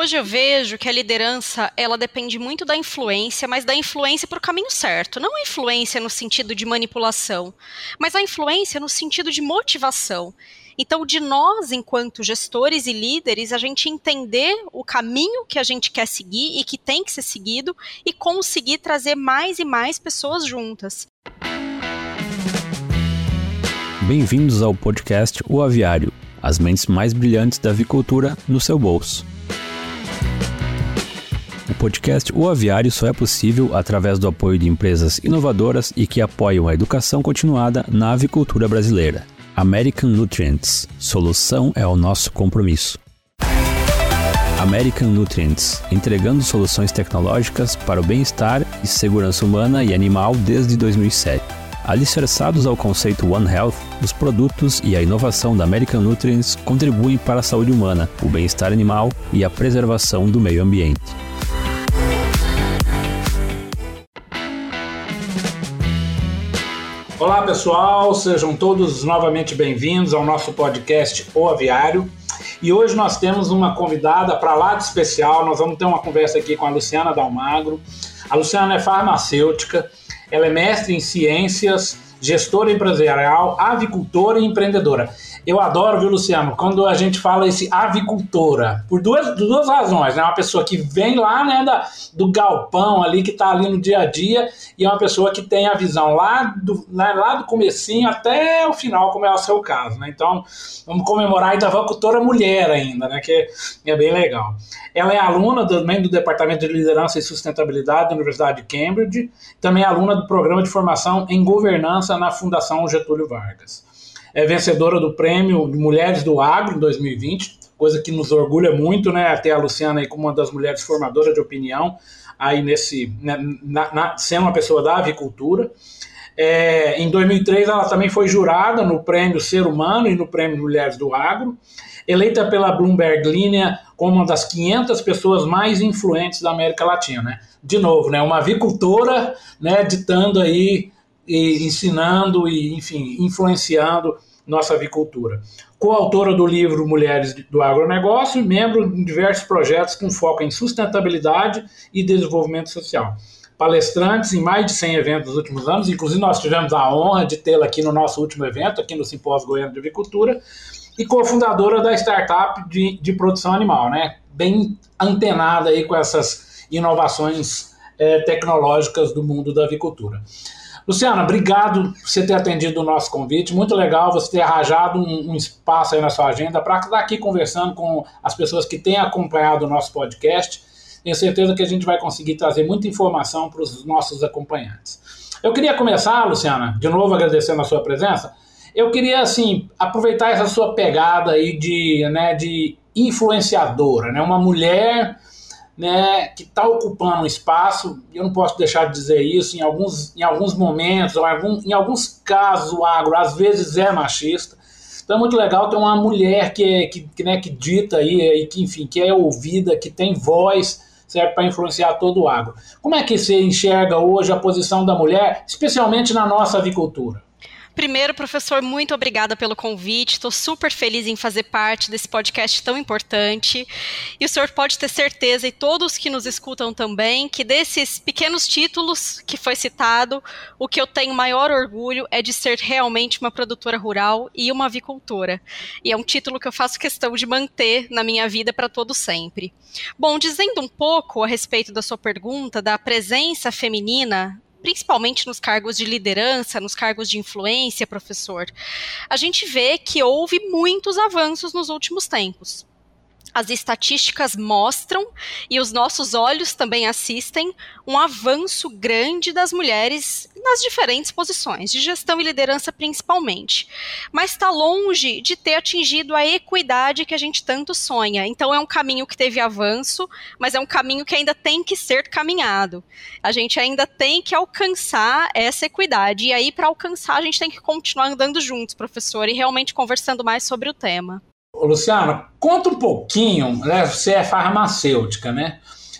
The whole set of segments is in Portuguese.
Hoje eu vejo que a liderança, ela depende muito da influência, mas da influência para o caminho certo. Não a influência no sentido de manipulação, mas a influência no sentido de motivação. Então, de nós, enquanto gestores e líderes, a gente entender o caminho que a gente quer seguir e que tem que ser seguido e conseguir trazer mais e mais pessoas juntas. Bem-vindos ao podcast O Aviário, as mentes mais brilhantes da avicultura no seu bolso. O podcast O Aviário só é possível através do apoio de empresas inovadoras e que apoiam a educação continuada na avicultura brasileira. American Nutrients. Solução é o nosso compromisso. American Nutrients, entregando soluções tecnológicas para o bem-estar e segurança humana e animal desde 2007. Alicerçados ao conceito One Health, os produtos e a inovação da American Nutrients contribuem para a saúde humana, o bem-estar animal e a preservação do meio ambiente. Olá pessoal, sejam todos novamente bem-vindos ao nosso podcast O Aviário. E hoje nós temos uma convidada para lá de especial. Nós vamos ter uma conversa aqui com a Luciana Dalmagro. A Luciana é farmacêutica, ela é mestre em ciências, gestora empresarial, avicultora e empreendedora. Eu adoro, viu, Luciano, quando a gente fala esse avicultora, por duas, duas razões, né? Uma pessoa que vem lá, né, da, do galpão ali, que está ali no dia a dia, e é uma pessoa que tem a visão lá do, né, lá do comecinho até o final, como é o seu caso, né? Então, vamos comemorar ainda a avicultora mulher ainda, né, que é bem legal. Ela é aluna também do Departamento de Liderança e Sustentabilidade da Universidade de Cambridge, também é aluna do Programa de Formação em Governança na Fundação Getúlio Vargas é vencedora do prêmio Mulheres do Agro em 2020, coisa que nos orgulha muito, né? Até a Luciana aí como uma das mulheres formadoras de opinião, aí nesse, né, na, na, sendo uma pessoa da avicultura. É, em 2003 ela também foi jurada no prêmio Ser Humano e no prêmio Mulheres do Agro, eleita pela Bloomberg Linea como uma das 500 pessoas mais influentes da América Latina, né? De novo, né? Uma avicultora, né? Ditando aí e ensinando e, enfim, influenciando nossa avicultura. Coautora do livro Mulheres do Agronegócio e membro de diversos projetos com foco em sustentabilidade e desenvolvimento social. Palestrantes em mais de 100 eventos nos últimos anos, inclusive nós tivemos a honra de tê-la aqui no nosso último evento, aqui no Simpósio Goiano de Avicultura, e cofundadora da startup de, de produção animal, né? bem antenada aí com essas inovações é, tecnológicas do mundo da avicultura. Luciana, obrigado por você ter atendido o nosso convite. Muito legal você ter arranjado um, um espaço aí na sua agenda para estar aqui conversando com as pessoas que têm acompanhado o nosso podcast. Tenho certeza que a gente vai conseguir trazer muita informação para os nossos acompanhantes. Eu queria começar, Luciana, de novo agradecendo a sua presença. Eu queria, assim, aproveitar essa sua pegada aí de, né, de influenciadora, né? Uma mulher né, que está ocupando um espaço, eu não posso deixar de dizer isso, em alguns, em alguns momentos, ou em, algum, em alguns casos, o agro às vezes é machista. Então é muito legal ter uma mulher que, é, que, que, né, que dita aí, e que, enfim, que é ouvida, que tem voz, para influenciar todo o agro. Como é que você enxerga hoje a posição da mulher, especialmente na nossa avicultura? Primeiro, professor, muito obrigada pelo convite. Estou super feliz em fazer parte desse podcast tão importante. E o senhor pode ter certeza, e todos que nos escutam também, que desses pequenos títulos que foi citado, o que eu tenho maior orgulho é de ser realmente uma produtora rural e uma avicultora. E é um título que eu faço questão de manter na minha vida para todo sempre. Bom, dizendo um pouco a respeito da sua pergunta da presença feminina principalmente nos cargos de liderança, nos cargos de influência, professor, a gente vê que houve muitos avanços nos últimos tempos as estatísticas mostram e os nossos olhos também assistem um avanço grande das mulheres nas diferentes posições, de gestão e liderança principalmente. Mas está longe de ter atingido a equidade que a gente tanto sonha. Então é um caminho que teve avanço, mas é um caminho que ainda tem que ser caminhado. A gente ainda tem que alcançar essa equidade. E aí, para alcançar, a gente tem que continuar andando juntos, professor, e realmente conversando mais sobre o tema. Luciano, conta um pouquinho, né? Você é farmacêutica, né?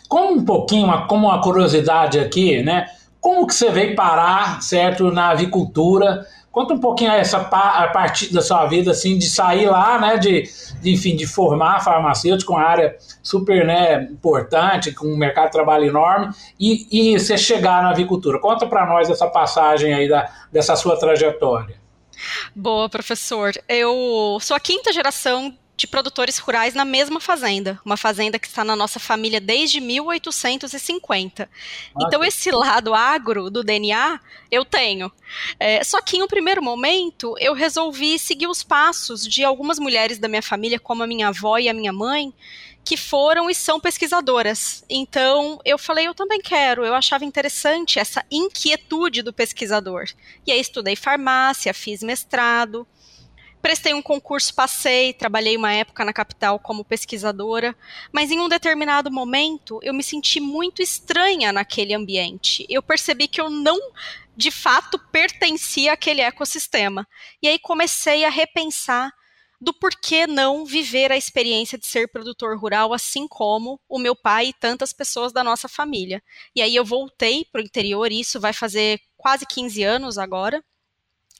Conta um pouquinho, como uma curiosidade aqui, né? Como que você veio parar, certo, na avicultura? Conta um pouquinho essa a parte da sua vida, assim, de sair lá, né, de, de enfim, de formar farmacêutico, uma área super, né, importante, com um mercado de trabalho enorme, e, e você chegar na avicultura. Conta para nós essa passagem aí da, dessa sua trajetória. Boa, professor. Eu sou a quinta geração de produtores rurais na mesma fazenda, uma fazenda que está na nossa família desde 1850. Ah, então, esse lado agro do DNA eu tenho. É, só que em um primeiro momento eu resolvi seguir os passos de algumas mulheres da minha família, como a minha avó e a minha mãe, que foram e são pesquisadoras. Então, eu falei, eu também quero. Eu achava interessante essa inquietude do pesquisador. E aí estudei farmácia, fiz mestrado. Prestei um concurso, passei, trabalhei uma época na capital como pesquisadora, mas em um determinado momento eu me senti muito estranha naquele ambiente. Eu percebi que eu não, de fato, pertencia àquele ecossistema. E aí comecei a repensar do porquê não viver a experiência de ser produtor rural, assim como o meu pai e tantas pessoas da nossa família. E aí eu voltei para o interior, isso vai fazer quase 15 anos agora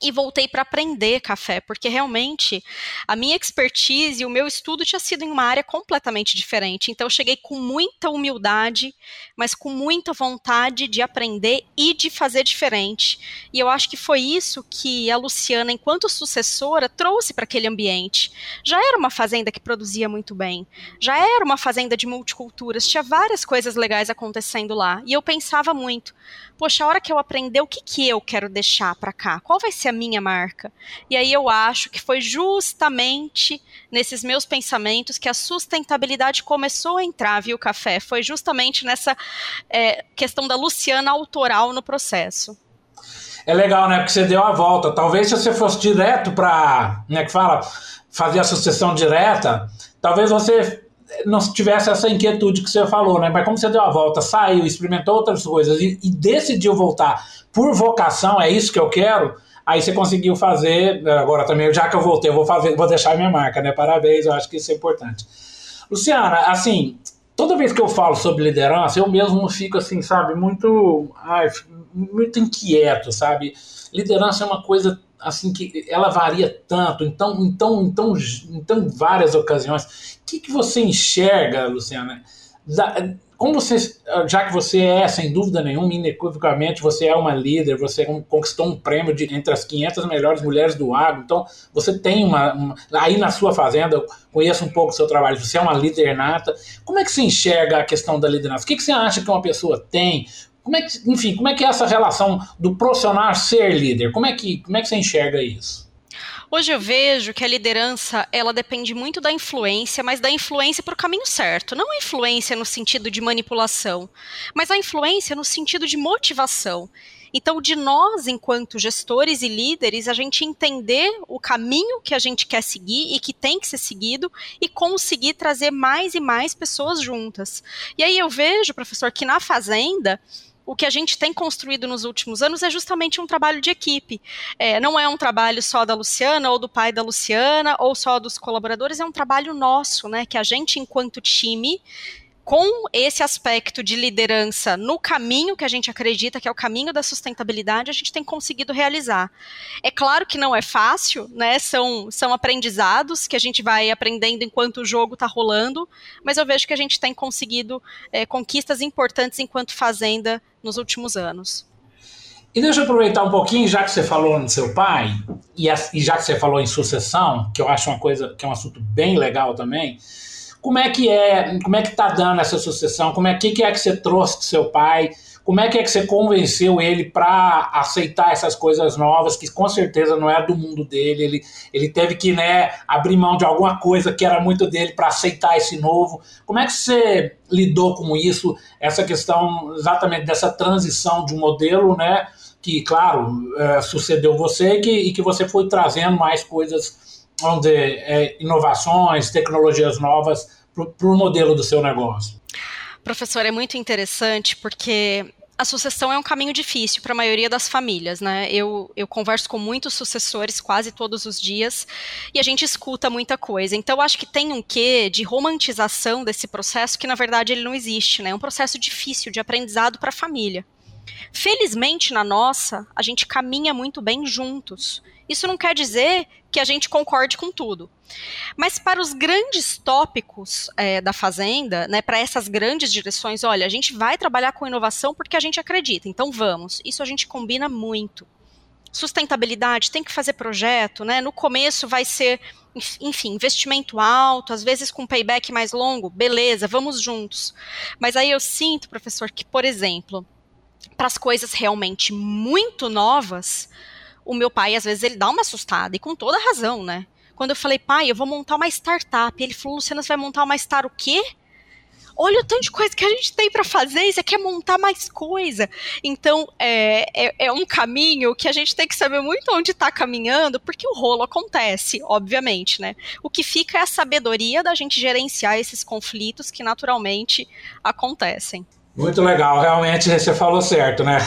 e voltei para aprender café, porque realmente a minha expertise e o meu estudo tinha sido em uma área completamente diferente. Então eu cheguei com muita humildade, mas com muita vontade de aprender e de fazer diferente. E eu acho que foi isso que a Luciana, enquanto sucessora, trouxe para aquele ambiente. Já era uma fazenda que produzia muito bem, já era uma fazenda de multiculturas, tinha várias coisas legais acontecendo lá. E eu pensava muito, poxa, a hora que eu aprender, o que, que eu quero deixar para cá? Qual vai ser a minha marca? E aí eu acho que foi justamente nesses meus pensamentos que a sustentabilidade começou a entrar, viu, Café? Foi justamente nessa é, questão da Luciana autoral no processo. É legal, né? Porque você deu a volta. Talvez se você fosse direto para, né, que fala, fazer a sucessão direta, talvez você não tivesse essa inquietude que você falou, né? Mas como você deu a volta, saiu, experimentou outras coisas e, e, decidiu voltar por vocação, é isso que eu quero, aí você conseguiu fazer, agora também, já que eu voltei, eu vou fazer, vou deixar minha marca, né? Parabéns, eu acho que isso é importante. Luciana, assim, toda vez que eu falo sobre liderança, eu mesmo fico assim, sabe, muito, ai, muito inquieto, sabe? Liderança é uma coisa assim que ela varia tanto, então, então, então, então várias ocasiões. O que, que você enxerga, Luciana? Como você, já que você é, sem dúvida nenhuma, inequivocamente, você é uma líder, você conquistou um prêmio de, entre as 500 melhores mulheres do agro, então você tem uma, uma aí na sua fazenda, eu conheço um pouco o seu trabalho, você é uma líder nata. Como é que você enxerga a questão da liderança? O que, que você acha que uma pessoa tem? Como é que, enfim, como é que é essa relação do profissional ser líder? Como é que, como é que você enxerga isso? Hoje eu vejo que a liderança, ela depende muito da influência, mas da influência para o caminho certo. Não a influência no sentido de manipulação, mas a influência no sentido de motivação. Então, de nós, enquanto gestores e líderes, a gente entender o caminho que a gente quer seguir e que tem que ser seguido e conseguir trazer mais e mais pessoas juntas. E aí eu vejo, professor, que na fazenda o que a gente tem construído nos últimos anos é justamente um trabalho de equipe. É, não é um trabalho só da Luciana ou do pai da Luciana ou só dos colaboradores, é um trabalho nosso, né? Que a gente, enquanto time, com esse aspecto de liderança no caminho que a gente acredita que é o caminho da sustentabilidade, a gente tem conseguido realizar. É claro que não é fácil, né? São, são aprendizados que a gente vai aprendendo enquanto o jogo está rolando, mas eu vejo que a gente tem conseguido é, conquistas importantes enquanto fazenda nos últimos anos. E deixa eu aproveitar um pouquinho, já que você falou no seu pai, e, já que você falou em sucessão, que eu acho uma coisa que é um assunto bem legal também. Como é que é, como é que tá dando essa sucessão? Como é que, que é que você trouxe do seu pai? Como é que é que você convenceu ele para aceitar essas coisas novas, que com certeza não é do mundo dele? Ele, ele teve que né, abrir mão de alguma coisa que era muito dele para aceitar esse novo. Como é que você lidou com isso, essa questão exatamente dessa transição de um modelo, né? Que, claro, é, sucedeu você e que, e que você foi trazendo mais coisas vamos dizer, é, inovações, tecnologias novas para o modelo do seu negócio? Professor, é muito interessante porque a sucessão é um caminho difícil para a maioria das famílias, né? Eu, eu converso com muitos sucessores quase todos os dias e a gente escuta muita coisa. Então, acho que tem um quê de romantização desse processo que, na verdade, ele não existe, né? É um processo difícil de aprendizado para a família. Felizmente, na nossa, a gente caminha muito bem juntos. Isso não quer dizer que a gente concorde com tudo. Mas para os grandes tópicos é, da Fazenda, né, para essas grandes direções, olha, a gente vai trabalhar com inovação porque a gente acredita, então vamos. Isso a gente combina muito. Sustentabilidade, tem que fazer projeto, né? No começo vai ser, enfim, investimento alto, às vezes com payback mais longo, beleza, vamos juntos. Mas aí eu sinto, professor, que, por exemplo, para as coisas realmente muito novas, o meu pai, às vezes, ele dá uma assustada, e com toda razão, né? Quando eu falei, pai, eu vou montar uma startup, ele falou, Luciana, você vai montar uma star o quê? Olha o tanto de coisa que a gente tem para fazer, você quer montar mais coisa. Então, é, é, é, um caminho que a gente tem que saber muito onde está caminhando, porque o rolo acontece, obviamente, né? O que fica é a sabedoria da gente gerenciar esses conflitos que naturalmente acontecem. Muito legal, realmente você falou certo, né?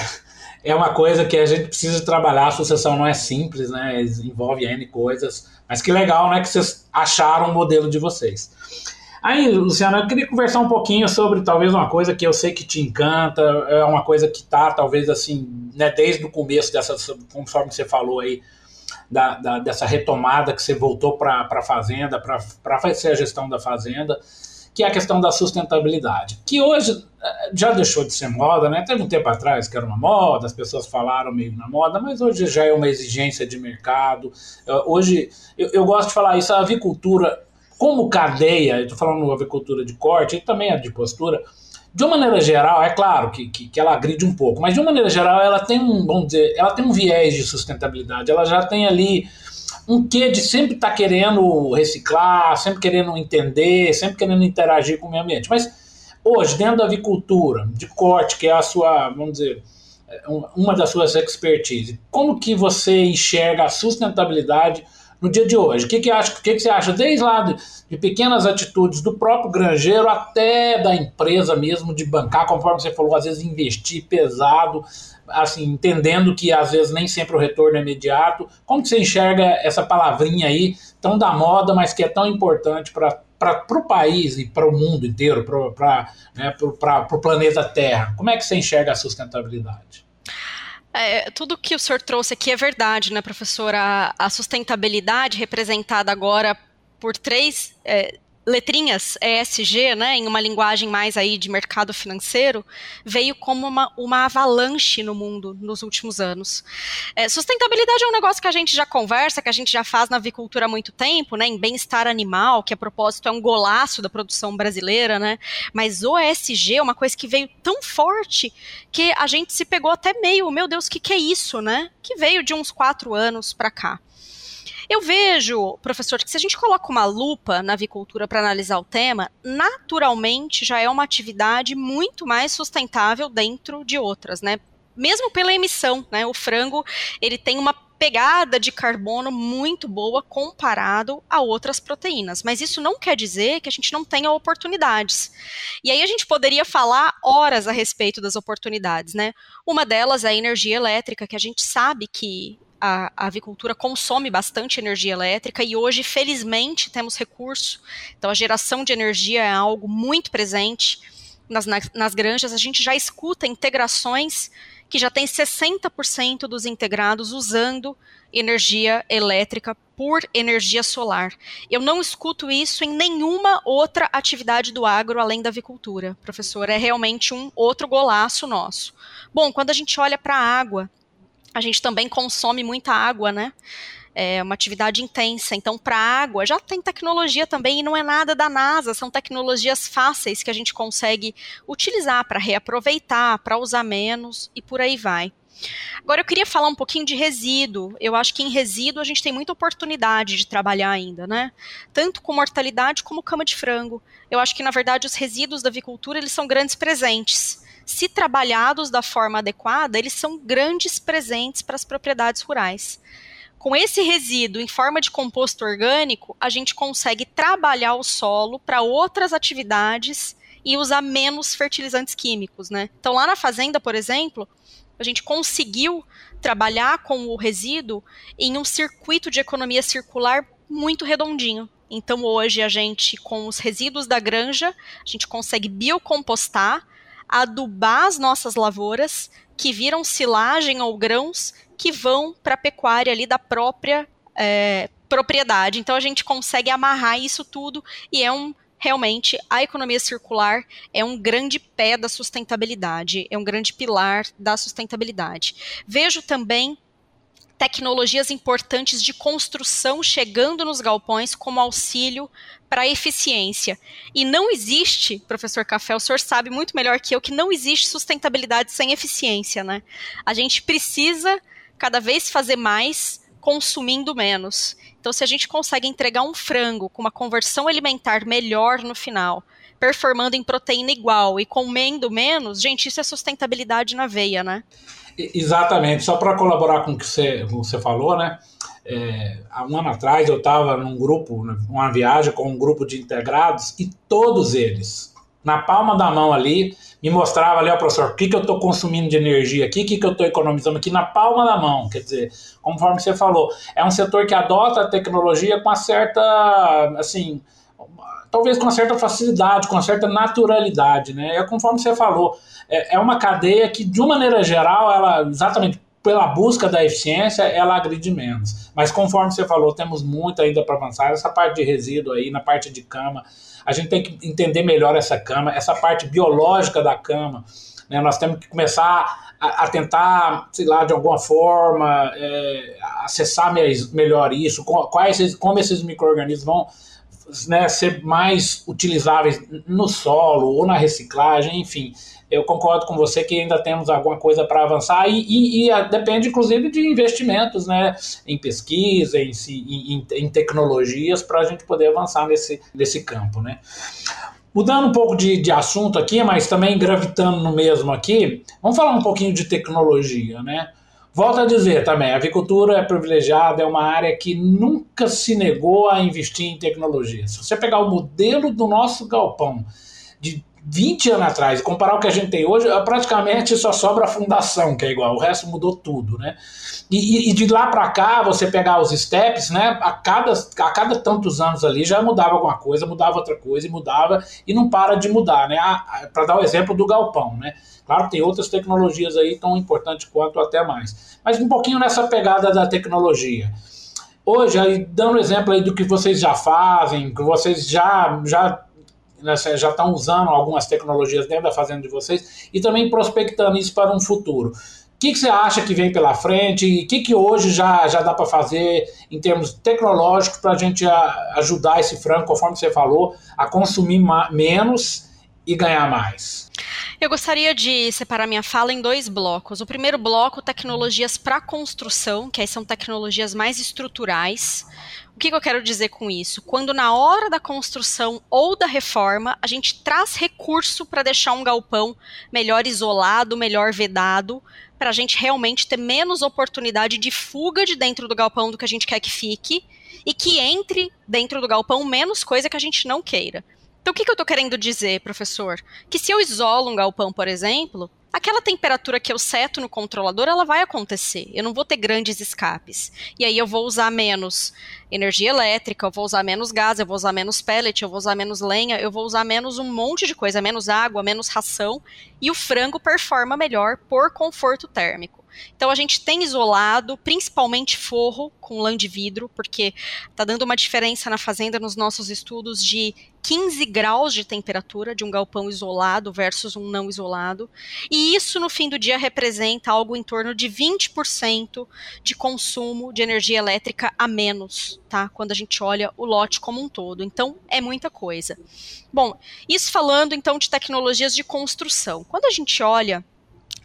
É uma coisa que a gente precisa trabalhar, a sucessão não é simples, né? Envolve N coisas, mas que legal, né? Que vocês acharam o modelo de vocês. Aí, Luciana, eu queria conversar um pouquinho sobre talvez uma coisa que eu sei que te encanta, é uma coisa que tá, talvez assim, né, desde o começo dessa, conforme você falou aí, da, da dessa retomada que você voltou para a fazenda, para fazer a gestão da fazenda que é a questão da sustentabilidade, que hoje eh, já deixou de ser moda, né? Teve um tempo atrás que era uma moda, as pessoas falaram meio na moda, mas hoje já é uma exigência de mercado. Hoje, eu, eu gosto de falar isso, a avicultura, como cadeia, estou falando avicultura de corte e também a de postura, de uma maneira geral, é claro que, que, que, ela agride um pouco, mas de uma maneira geral ela tem um, vamos dizer, ela tem um viés de sustentabilidade, ela já tem ali um quê de sempre estar tá querendo reciclar, sempre querendo entender, sempre querendo interagir com o meio ambiente. Mas hoje, dentro da avicultura, de corte, que é a sua, vamos dizer, uma das suas expertise, como que você enxerga a sustentabilidade no dia de hoje? O que, que, acha, que, que você acha, desde lá de, de, pequenas atitudes do próprio granjeiro até da empresa mesmo, de bancar, conforme você falou, às vezes investir pesado, assim, entendendo que às vezes nem sempre o retorno é imediato. Como você enxerga essa palavrinha aí, tão da moda, mas que é tão importante para para o país e para o mundo inteiro, para né, o planeta Terra? Como é que você enxerga a sustentabilidade? É, tudo que o senhor trouxe aqui é verdade, né, professora? A, sustentabilidade representada agora por três é, letrinhas ESG, né, em uma linguagem mais aí de mercado financeiro, veio como uma, uma avalanche no mundo nos últimos anos. É, sustentabilidade é um negócio que a gente já conversa, que a gente já faz na avicultura há muito tempo, né, em bem-estar animal, que a propósito é um golaço da produção brasileira, né, mas o ESG é uma coisa que veio tão forte que a gente se pegou até meio, meu Deus, o que, que é isso, né, que veio de uns quatro anos para cá. Eu vejo, professor, que se a gente coloca uma lupa na avicultura para analisar o tema, naturalmente já é uma atividade muito mais sustentável dentro de outras, né? Mesmo pela emissão, né? O frango, ele tem uma pegada de carbono muito boa comparado a outras proteínas. Mas isso não quer dizer que a gente não tenha oportunidades. E aí a gente poderia falar horas a respeito das oportunidades, né? Uma delas é a energia elétrica, que a gente sabe que a, avicultura consome bastante energia elétrica e hoje, felizmente, temos recurso. Então, a geração de energia é algo muito presente nas, nas, nas granjas. A gente já escuta integrações que já tem 60% dos integrados usando energia elétrica por energia solar. Eu não escuto isso em nenhuma outra atividade do agro além da avicultura, professor. É realmente um outro golaço nosso. Bom, quando a gente olha para a água, a gente também consome muita água, né? É uma atividade intensa. Então, para água, já tem tecnologia também e não é nada da NASA, são tecnologias fáceis que a gente consegue utilizar para reaproveitar, para usar menos e por aí vai. Agora eu queria falar um pouquinho de resíduo. Eu acho que em resíduo a gente tem muita oportunidade de trabalhar ainda, né? Tanto com mortalidade como cama de frango. Eu acho que na verdade os resíduos da avicultura eles são grandes presentes se trabalhados da forma adequada, eles são grandes presentes para as propriedades rurais. Com esse resíduo em forma de composto orgânico, a gente consegue trabalhar o solo para outras atividades e usar menos fertilizantes químicos, né? Então lá na fazenda, por exemplo, a gente conseguiu trabalhar com o resíduo em um circuito de economia circular muito redondinho. Então hoje a gente, com os resíduos da granja, a gente consegue biocompostar adubar as nossas lavouras, que viram silagem ou grãos que vão para a pecuária ali da própria é, propriedade. Então a gente consegue amarrar isso tudo e é um realmente a economia circular é um grande pé da sustentabilidade, é um grande pilar da sustentabilidade. Vejo também tecnologias importantes de construção chegando nos galpões como auxílio para eficiência. E não existe, professor Café, o senhor sabe muito melhor que eu que não existe sustentabilidade sem eficiência, né? A gente precisa cada vez fazer mais consumindo menos. Então, se a gente consegue entregar um frango com uma conversão alimentar melhor no final, performando em proteína igual e comendo menos, gente, isso é sustentabilidade na veia, né? Exatamente. Só para colaborar com o que você, você falou, né? É, há um ano atrás eu estava num grupo, uma viagem com um grupo de integrados e todos eles, na palma da mão ali, me mostrava ali, ó, professor, o que, que eu estou consumindo de energia aqui, o que, que eu estou economizando aqui na palma da mão. Quer dizer, conforme você falou, é um setor que adota a tecnologia com uma certa, assim, talvez com certa facilidade, com certa naturalidade, né? É conforme você falou, é, é uma cadeia que, de uma maneira geral, ela, exatamente pela busca da eficiência, ela agride menos. Mas conforme você falou, temos muito ainda para avançar. Essa parte de resíduo aí, na parte de cama, a gente tem que entender melhor essa cama, essa parte biológica da cama. Né? Nós temos que começar a, tentar, sei lá, de alguma forma, é, acessar melhor isso, quais, como esses micro-organismos vão né, ser mais utilizáveis no solo ou na reciclagem, enfim eu concordo com você que ainda temos alguma coisa para avançar e, e, e, depende, inclusive, de investimentos né, em pesquisa, em, em, em tecnologias, para a gente poder avançar nesse, nesse campo. Né. Mudando um pouco de, de assunto aqui, mas também gravitando no mesmo aqui, vamos falar um pouquinho de tecnologia. Né? Volto a dizer também, a avicultura é privilegiada, é uma área que nunca se negou a investir em tecnologia. Se você pegar o modelo do nosso galpão de 20 anos atrás e comparar o que a gente tem hoje, praticamente só sobra a fundação, que é igual, o resto mudou tudo, né? E, e de lá para cá, você pegar os steps, né? A cada, a cada tantos anos ali já mudava alguma coisa, mudava outra coisa e mudava e não para de mudar, né? Para dar o exemplo do galpão, né? Claro que tem outras tecnologias aí tão importantes quanto até mais. Mas um pouquinho nessa pegada da tecnologia. Hoje, aí, dando exemplo aí do que vocês já fazem, que vocês já, já né, já estão usando algumas tecnologias dentro da fazenda de vocês e também prospectando isso para um futuro. O que, que você acha que vem pela frente e o que, que hoje já, já dá para fazer em termos tecnológicos para a gente ajudar esse frango, conforme você falou, a consumir menos e ganhar mais? Eu gostaria de separar minha fala em dois blocos. O primeiro bloco, tecnologias para construção, que aí são tecnologias mais estruturais. O que, que eu quero dizer com isso? Quando na hora da construção ou da reforma, a gente traz recurso para deixar um galpão melhor isolado, melhor vedado, para a gente realmente ter menos oportunidade de fuga de dentro do galpão do que a gente quer que fique e que entre dentro do galpão menos coisa que a gente não queira. Então, o que, que eu estou querendo dizer, professor? Que se eu isolo um galpão, por exemplo, aquela temperatura que eu seto no controlador, ela vai acontecer. Eu não vou ter grandes escapes. E aí eu vou usar menos energia elétrica, eu vou usar menos gás, eu vou usar menos pellet, eu vou usar menos lenha, eu vou usar menos um monte de coisa, menos água, menos ração, e o frango performa melhor por conforto térmico. Então a gente tem isolado, principalmente forro com lã de vidro, porque está dando uma diferença na fazenda nos nossos estudos de 15 graus de temperatura de um galpão isolado versus um não isolado. E isso no fim do dia representa algo em torno de 20% de consumo de energia elétrica a menos, tá? Quando a gente olha o lote como um todo. Então é muita coisa. Bom, isso falando então de tecnologias de construção. Quando a gente olha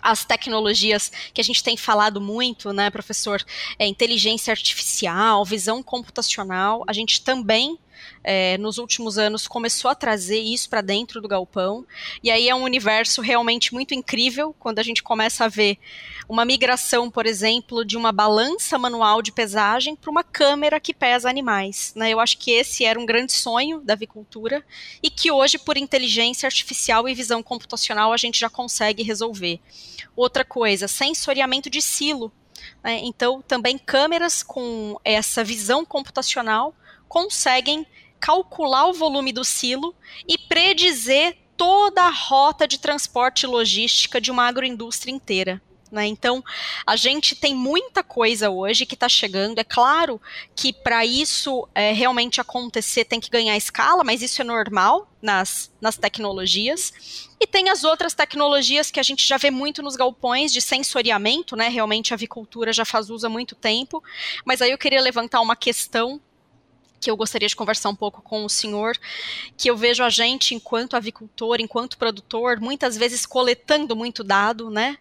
as tecnologias que a gente tem falado muito, né, professor? É, inteligência artificial, visão computacional, a gente também é, nos últimos anos começou a trazer isso para dentro do galpão. E aí é um universo realmente muito incrível quando a gente começa a ver uma migração, por exemplo, de uma balança manual de pesagem para uma câmera que pesa animais. Né? Eu acho que esse era um grande sonho da avicultura e que hoje, por inteligência artificial e visão computacional, a gente já consegue resolver. Outra coisa, sensoriamento de silo. Né? Então, também câmeras com essa visão computacional conseguem calcular o volume do silo e predizer toda a rota de transporte e logística de uma agroindústria inteira. Né? Então, a gente tem muita coisa hoje que está chegando. É claro que para isso é, realmente acontecer tem que ganhar escala, mas isso é normal nas, nas tecnologias. E tem as outras tecnologias que a gente já vê muito nos galpões de sensoriamento, né? Realmente a avicultura já faz uso há muito tempo. Mas aí eu queria levantar uma questão que eu gostaria de conversar um pouco com o senhor, que eu vejo a gente, enquanto avicultor, enquanto produtor, muitas vezes coletando muito dado, né?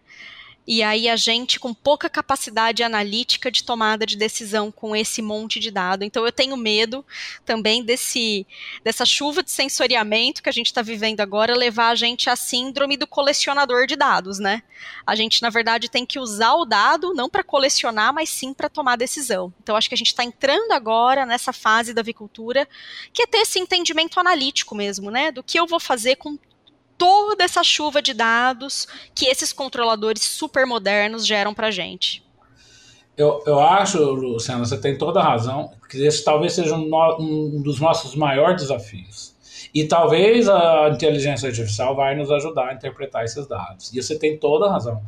E aí a gente com pouca capacidade analítica de tomada de decisão com esse monte de dado. Então eu tenho medo também desse dessa chuva de sensoriamento que a gente está vivendo agora levar a gente à síndrome do colecionador de dados, né? A gente na verdade tem que usar o dado não para colecionar, mas sim para tomar decisão. Então acho que a gente está entrando agora nessa fase da avicultura que é ter esse entendimento analítico mesmo, né? Do que eu vou fazer com toda essa chuva de dados que esses controladores super modernos geram para gente. Eu, eu acho, Luciana, você tem toda a razão, que esse talvez seja um, um dos nossos maiores desafios. E talvez a inteligência artificial vai nos ajudar a interpretar esses dados. E você tem toda a razão.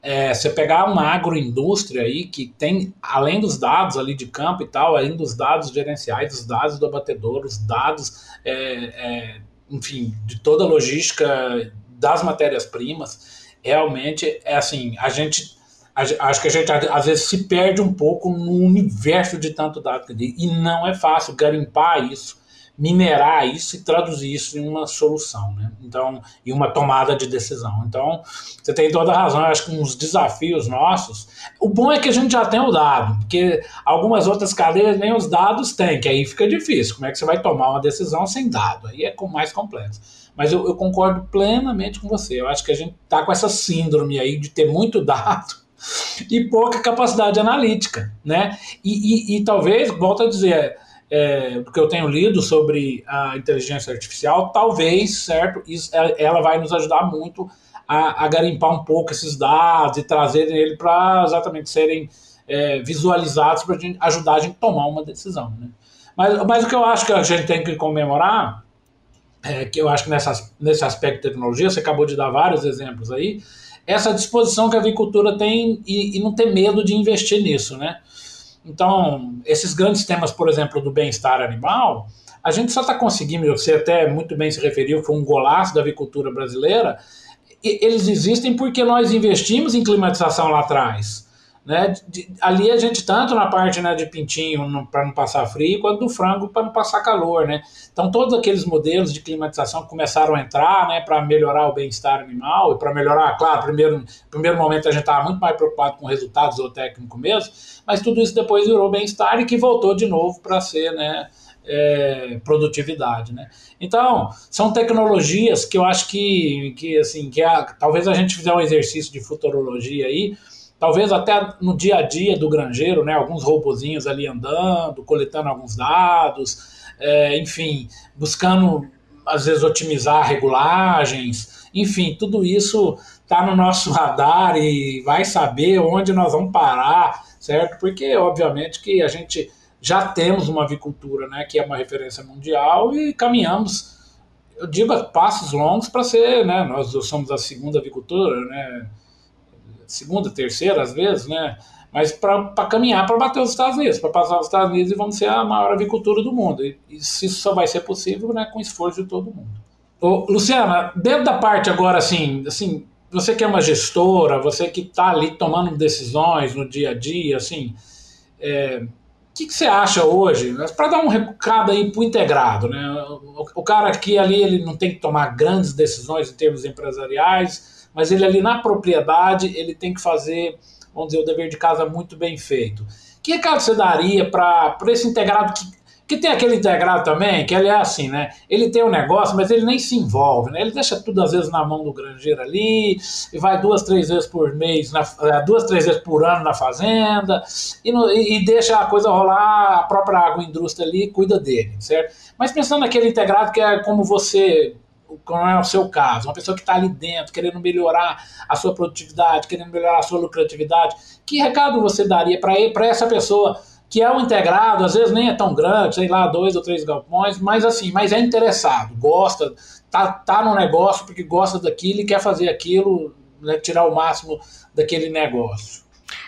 É, você pegar uma agroindústria aí que tem, além dos dados ali de campo e tal, além dos dados gerenciais, os dados do abatedor, os dados é, é, enfim, de toda a logística das matérias-primas, realmente é assim, a gente acho que a gente às vezes se perde um pouco no universo de tanto dado e não é fácil garimpar isso minerar isso e traduzir isso em uma solução, né? Então, e uma tomada de decisão. Então, você tem toda a razão. Eu acho que uns desafios nossos. O bom é que a gente já tem o dado, porque algumas outras cadeias nem os dados têm, que aí fica difícil. Como é que você vai tomar uma decisão sem dado? Aí é mais complexo. Mas eu, eu concordo plenamente com você. Eu acho que a gente está com essa síndrome aí de ter muito dado e pouca capacidade analítica, né? E, e, e talvez, volto a dizer, é, do que eu tenho lido sobre a inteligência artificial, talvez, certo, isso, ela vai nos ajudar muito a, a garimpar um pouco esses dados e trazer ele para exatamente serem é, visualizados para ajudar a gente a tomar uma decisão. Né? Mas, mas o que eu acho que a gente tem que comemorar, é, que eu acho que nessa, nesse aspecto de tecnologia, você acabou de dar vários exemplos aí, essa disposição que a agricultura tem e, e não ter medo de investir nisso, né? Então, esses grandes temas, por exemplo, do bem-estar animal, a gente só está conseguindo, você até muito bem se referiu, foi um golaço da avicultura brasileira, eles existem porque nós investimos em climatização lá atrás. Né? De, ali a gente, tanto na parte né, de pintinho para não passar frio, quanto do frango para não passar calor. Né? Então, todos aqueles modelos de climatização começaram a entrar né, para melhorar o bem-estar animal e para melhorar, claro, primeiro, primeiro momento a gente estava muito mais preocupado com resultados zootécnicos mesmo, mas tudo isso depois virou bem-estar e que voltou de novo para ser né, é, produtividade, né? Então, são tecnologias que eu acho que, que assim, que a, talvez a gente fizer um exercício de futurologia aí, talvez até no dia a dia do granjeiro, né, alguns robozinhos ali andando, coletando alguns dados, é, enfim, buscando às vezes otimizar regulagens, enfim, tudo isso está no nosso radar e vai saber onde nós vamos parar, certo? Porque obviamente que a gente já temos uma avicultura, né, que é uma referência mundial e caminhamos, eu digo, passos longos para ser, né, nós somos a segunda avicultura, né, segunda, terceira, às vezes, né? Mas para caminhar para bater os Estados Unidos, para passar os Estados Unidos e vamos ser a maior avicultura do mundo. E isso só vai ser possível né, com o esforço de todo mundo. Ô, Luciana, dentro da parte agora, assim, assim, você que é uma gestora, você que está ali tomando decisões no dia a dia, assim, é, o que, que, você acha hoje? Para dar um recado aí para o integrado, né? O, o, cara aqui ali ele não tem que tomar grandes decisões em termos empresariais, mas ele ali na propriedade, ele tem que fazer, vamos dizer, o dever de casa muito bem feito. Que recado você daria para esse integrado que, que tem aquele integrado também, que ele é assim, né? Ele tem um negócio, mas ele nem se envolve, né? Ele deixa tudo às vezes na mão do granjeiro ali, e vai duas, três vezes por mês, na, é, duas, três vezes por ano na fazenda, e, no, e deixa a coisa rolar, a própria agroindústria ali cuida dele, certo? Mas pensando naquele integrado que é como você não é o seu caso, uma pessoa que está ali dentro, querendo melhorar a sua produtividade, querendo melhorar a sua lucratividade, que recado você daria para essa pessoa que é um integrado, às vezes nem é tão grande, sei lá, dois ou três galpões, mas assim, mas é interessado, gosta, tá, tá no negócio porque gosta daquilo e quer fazer aquilo, né, tirar o máximo daquele negócio.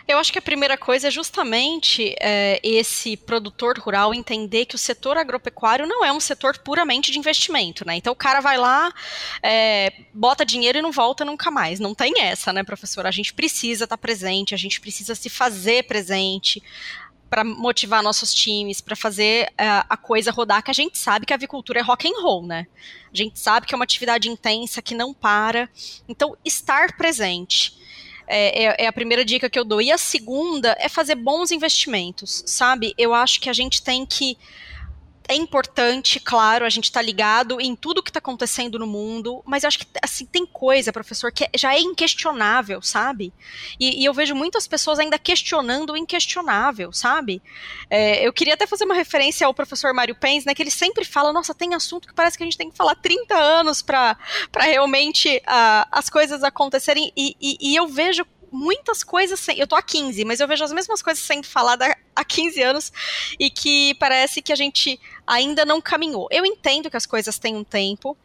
Eu acho que a primeira coisa é justamente é, esse produtor rural entender que o setor agropecuário não é um setor puramente de investimento, né? Então o cara vai lá, é, bota dinheiro e não volta nunca mais. Não tem essa, né, professor? A gente precisa estar tá presente, a gente precisa se fazer presente para motivar nossos times, para fazer uh, a coisa rodar, que a gente sabe que a avicultura é rock and roll, né? A gente sabe que é uma atividade intensa, que não para. Então, estar presente. É, é, é, a primeira dica que eu dou. E a segunda é fazer bons investimentos, sabe? Eu acho que a gente tem que é importante, claro, a gente está ligado em tudo que está acontecendo no mundo, mas eu acho que assim tem coisa, professor, que já é inquestionável, sabe? E, e eu vejo muitas pessoas ainda questionando o inquestionável, sabe? É, eu queria até fazer uma referência ao professor Mário Pens, né? Que ele sempre fala, nossa, tem assunto que parece que a gente tem que falar 30 anos para realmente uh, as coisas acontecerem, e, e, e eu vejo muitas coisas. Eu tô há 15, mas eu vejo as mesmas coisas sendo faladas há 15 anos e que parece que a gente ainda não caminhou. Eu entendo que as coisas têm um tempo,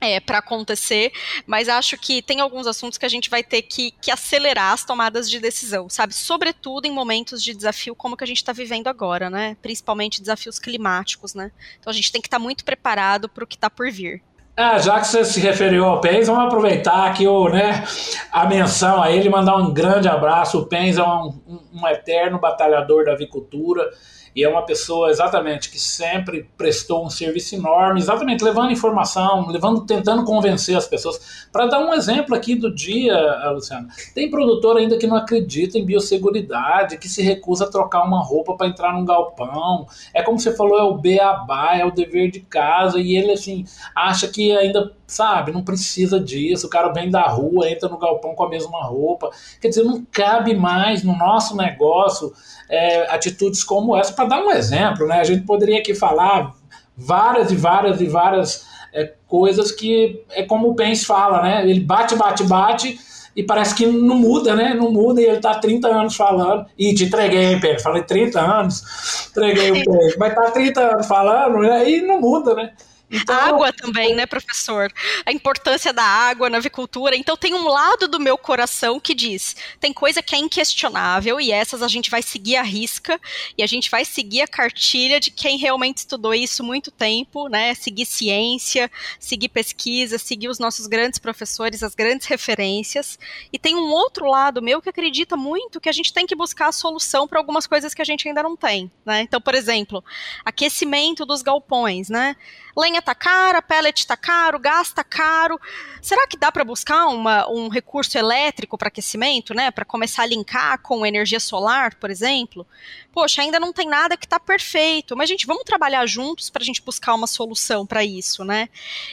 é, para acontecer, mas acho que tem alguns assuntos que a gente vai ter que, que, acelerar as tomadas de decisão, sabe? Sobretudo em momentos de desafio como que a gente está vivendo agora, né? Principalmente desafios climáticos, né? Então a gente tem que estar tá muito preparado para o que está por vir. Ah, já que você se referiu ao Pens, vamos aproveitar aqui o, né, a menção a ele, mandar um grande abraço. O Pens é um, um, um eterno batalhador da avicultura e é uma pessoa exatamente que sempre prestou um serviço enorme, exatamente levando informação, levando, tentando convencer as pessoas. Para dar um exemplo aqui do dia, Luciano, tem produtor ainda que não acredita em biosseguridade, que se recusa a trocar uma roupa para entrar num galpão. É como você falou, é o beabá, é o dever de casa, e ele assim acha que ainda sabe, não precisa disso. O cara vem da rua, entra no galpão com a mesma roupa. Quer dizer, não cabe mais no nosso negócio é, atitudes como essa. Para dar um exemplo, né, a gente poderia aqui falar várias e várias e várias é, coisas que é como o Pence fala, né? Ele bate, bate, bate e parece que não muda, né? Não muda e ele tá 30 anos falando. E te entreguei, Pedro. Falei 30 anos, entreguei o Pedro. Mas tá 30 anos falando né? e não muda, né? Então, água também, né, professor? A importância da água na avicultura. Então tem um lado do meu coração que diz: tem coisa que é inquestionável e essas a gente vai seguir a risca e a gente vai seguir a cartilha de quem realmente estudou isso muito tempo, né? Seguir ciência, seguir pesquisa, seguir os nossos grandes professores, as grandes referências. E tem um outro lado meu que acredita muito que a gente tem que buscar a solução para algumas coisas que a gente ainda não tem, né? Então, por exemplo, aquecimento dos galpões, né? Lenha tá cara, pellet tá caro, gás tá caro. Será que dá para buscar uma, um recurso elétrico para aquecimento, né? Para começar a linkar com energia solar, por exemplo? Poxa, ainda não tem nada que tá perfeito, mas gente, vamos trabalhar juntos para a gente buscar uma solução para isso, né?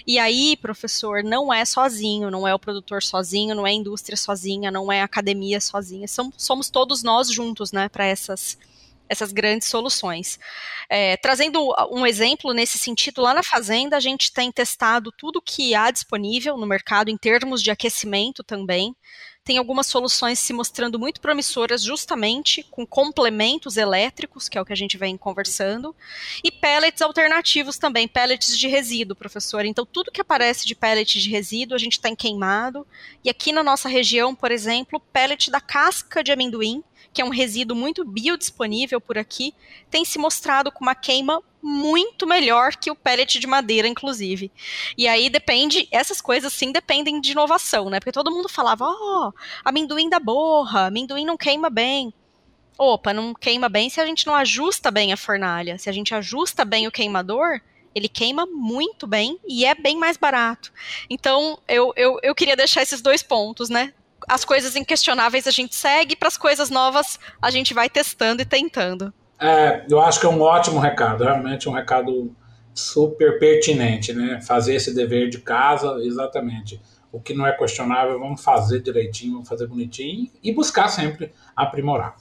E aí, professor, não é sozinho, não é o produtor sozinho, não é a indústria sozinha, não é a academia sozinha, somos, somos todos nós juntos, né, para essas essas grandes soluções. É, trazendo um exemplo nesse sentido, lá na Fazenda a gente tem testado tudo que há disponível no mercado em termos de aquecimento também. Tem algumas soluções se mostrando muito promissoras, justamente com complementos elétricos, que é o que a gente vem conversando, e pellets alternativos também, pellets de resíduo, professor. Então, tudo que aparece de pellet de resíduo a gente tem queimado. E aqui na nossa região, por exemplo, pellet da casca de amendoim, que é um resíduo muito biodisponível por aqui, tem se mostrado com uma queima muito melhor que o pellet de madeira, inclusive. E aí depende, essas coisas sim dependem de inovação, né? Porque todo mundo falava, ó, oh, amendoim da borra, amendoim não queima bem. Opa, não queima bem se a gente não ajusta bem a fornalha. Se a gente ajusta bem o queimador, ele queima muito bem e é bem mais barato. Então, eu, eu, eu queria deixar esses dois pontos, né? As coisas inquestionáveis a gente segue, para as coisas novas a gente vai testando e tentando. É, eu acho que é um ótimo recado, realmente um recado super pertinente, né? Fazer esse dever de casa, exatamente. O que não é questionável, vamos fazer direitinho, vamos fazer bonitinho e buscar sempre aprimorar.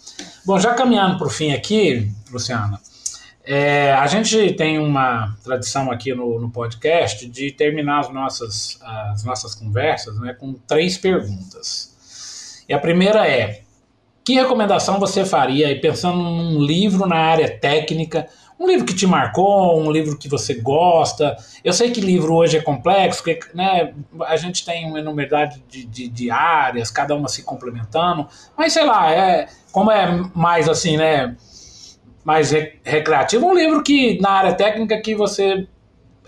Bom, já caminhando para o fim aqui, Luciana, é, a gente tem uma tradição aqui no, no, podcast de terminar as nossas, as nossas conversas né, com três perguntas. E a primeira é: que recomendação você faria, aí, pensando num livro na área técnica, um livro que te marcou, um livro que você gosta. Eu sei que livro hoje é complexo, porque né, a gente tem uma enumeridade de, de, de, áreas, cada uma se complementando, mas sei lá, é, como é mais assim, né? Mais recreativo, um livro que na área técnica que você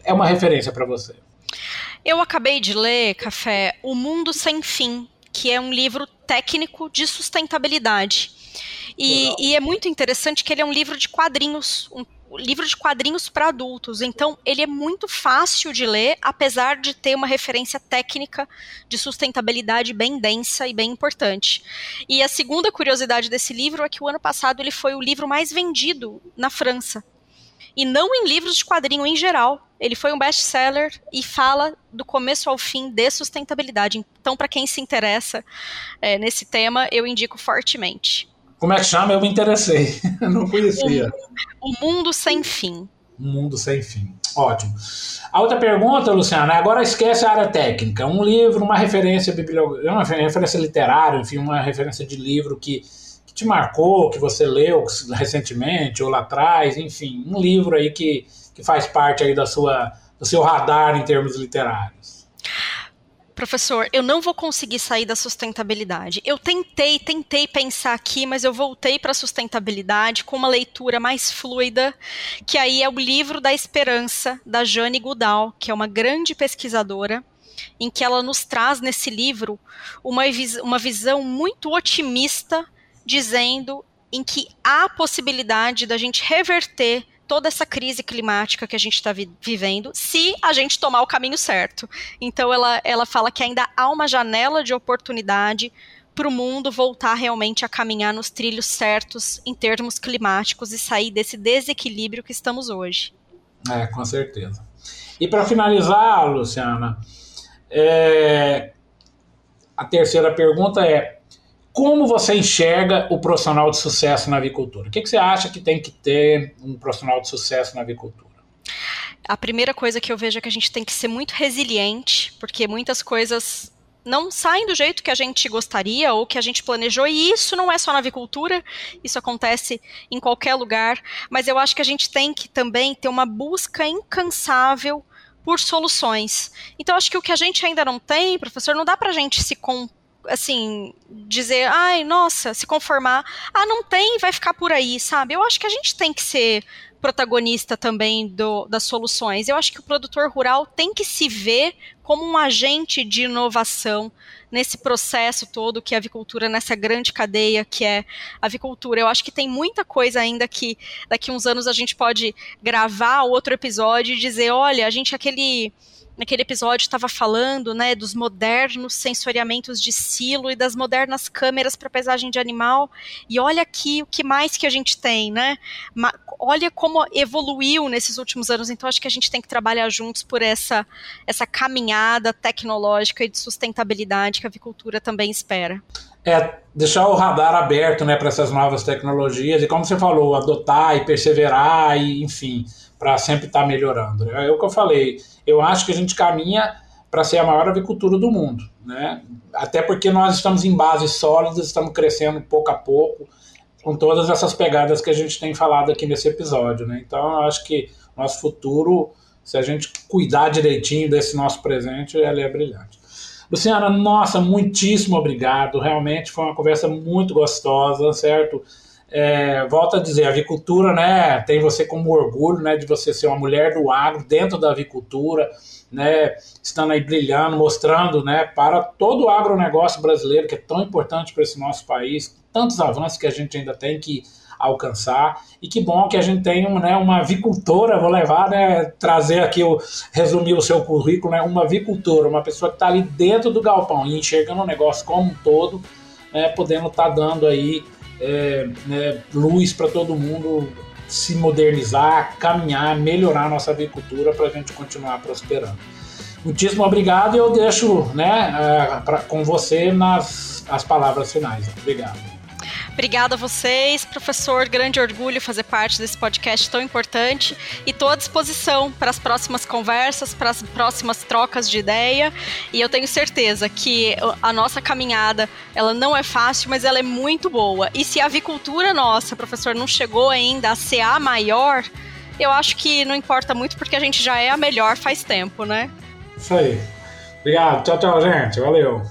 é uma referência para você. Eu acabei de ler, Café, O Mundo Sem Fim, que é um livro técnico de sustentabilidade. E, e, é muito interessante que ele é um livro de quadrinhos, um livro de quadrinhos para adultos. Então, ele é muito fácil de ler, apesar de ter uma referência técnica de sustentabilidade bem densa e bem importante. E a segunda curiosidade desse livro é que o ano passado ele foi o livro mais vendido na França. E não em livros de quadrinho em geral. Ele foi um best-seller e fala do começo ao fim de sustentabilidade. Então, para quem se interessa é, nesse tema, eu indico fortemente. Como é que chama? Eu me interessei. Não conhecia. O, Mundo Sem Fim. O Mundo Sem Fim. Ótimo. A outra pergunta, Luciana, agora esquece a área técnica. Um livro, uma referência bibliográfica, uma referência literária, enfim, uma referência de livro que te marcou, que você leu recentemente ou lá atrás, enfim, um livro aí que, que faz parte aí da sua, do seu radar em termos literários professor, eu não vou conseguir sair da sustentabilidade. Eu tentei, tentei pensar aqui, mas eu voltei para a sustentabilidade com uma leitura mais fluida, que aí é o livro da esperança da Jane Goodall, que é uma grande pesquisadora, em que ela nos traz nesse livro uma, uma visão muito otimista, dizendo em que há possibilidade da gente reverter toda essa crise climática que a gente está vi vivendo, se a gente tomar o caminho certo. Então ela, ela fala que ainda há uma janela de oportunidade para o mundo voltar realmente a caminhar nos trilhos certos em termos climáticos e sair desse desequilíbrio que estamos hoje. É, com certeza. E para finalizar, Luciana, é... a terceira pergunta é: como você enxerga o profissional de sucesso na avicultura? O que, que você acha que tem que ter um profissional de sucesso na avicultura? A primeira coisa que eu vejo é que a gente tem que ser muito resiliente, porque muitas coisas não saem do jeito que a gente gostaria ou que a gente planejou, e isso não é só na avicultura, isso acontece em qualquer lugar, mas eu acho que a gente tem que também ter uma busca incansável por soluções. Então, acho que o que a gente ainda não tem, professor, não dá para a gente se com assim, dizer, ai, nossa, se conformar, ah, não tem, vai ficar por aí, sabe? Eu acho que a gente tem que ser protagonista também do, das soluções. Eu acho que o produtor rural tem que se ver como um agente de inovação nesse processo todo que é a avicultura, nessa grande cadeia que é a avicultura. Eu acho que tem muita coisa ainda que daqui uns anos a gente pode gravar outro episódio e dizer, olha, a gente aquele naquele episódio estava falando, né, dos modernos sensoriamentos de silo e das modernas câmeras para paisagem de animal. E olha aqui o que mais que a gente tem, né? Ma olha como evoluiu nesses últimos anos. Então acho que a gente tem que trabalhar juntos por essa essa caminhada tecnológica e de sustentabilidade que a avicultura também espera. É, deixar o radar aberto, né, para essas novas tecnologias e como você falou, adotar e perseverar e, enfim, para sempre estar tá melhorando. É o que eu falei. Eu acho que a gente caminha para ser a maior avicultura do mundo, né? Até porque nós estamos em bases sólidas, estamos crescendo pouco a pouco, com todas essas pegadas que a gente tem falado aqui nesse episódio, né? Então, eu acho que nosso futuro, se a gente cuidar direitinho desse nosso presente, ele é brilhante. Luciana, nossa, muitíssimo obrigado. Realmente foi uma conversa muito gostosa, certo? É, volto a dizer, a avicultura, né, tem você como orgulho, né, de você ser uma mulher do agro dentro da avicultura, né, estando aí brilhando, mostrando, né, para todo o agronegócio brasileiro que é tão importante para esse nosso país, tantos avanços que a gente ainda tem que alcançar. E que bom que a gente tem né, uma avicultora, vou levar, né, trazer aqui, o, resumir o seu currículo, né, uma avicultora, uma pessoa que está ali dentro do galpão e enxergando o negócio como um todo, né, podendo estar tá dando aí é, né, luz para todo mundo se modernizar, caminhar, melhorar a nossa agricultura para a gente continuar prosperando. Muitíssimo obrigado e eu deixo né, pra, com você nas as palavras finais. Obrigado. Obrigada a vocês, professor. Grande orgulho fazer parte desse podcast tão importante e estou à disposição para as próximas conversas, para as próximas trocas de ideia. E eu tenho certeza que a nossa caminhada ela não é fácil, mas ela é muito boa. E se a avicultura nossa, professor, não chegou ainda a ser a maior, eu acho que não importa muito porque a gente já é a melhor faz tempo, né? Isso aí. Obrigado. Tchau, tchau, gente. Valeu.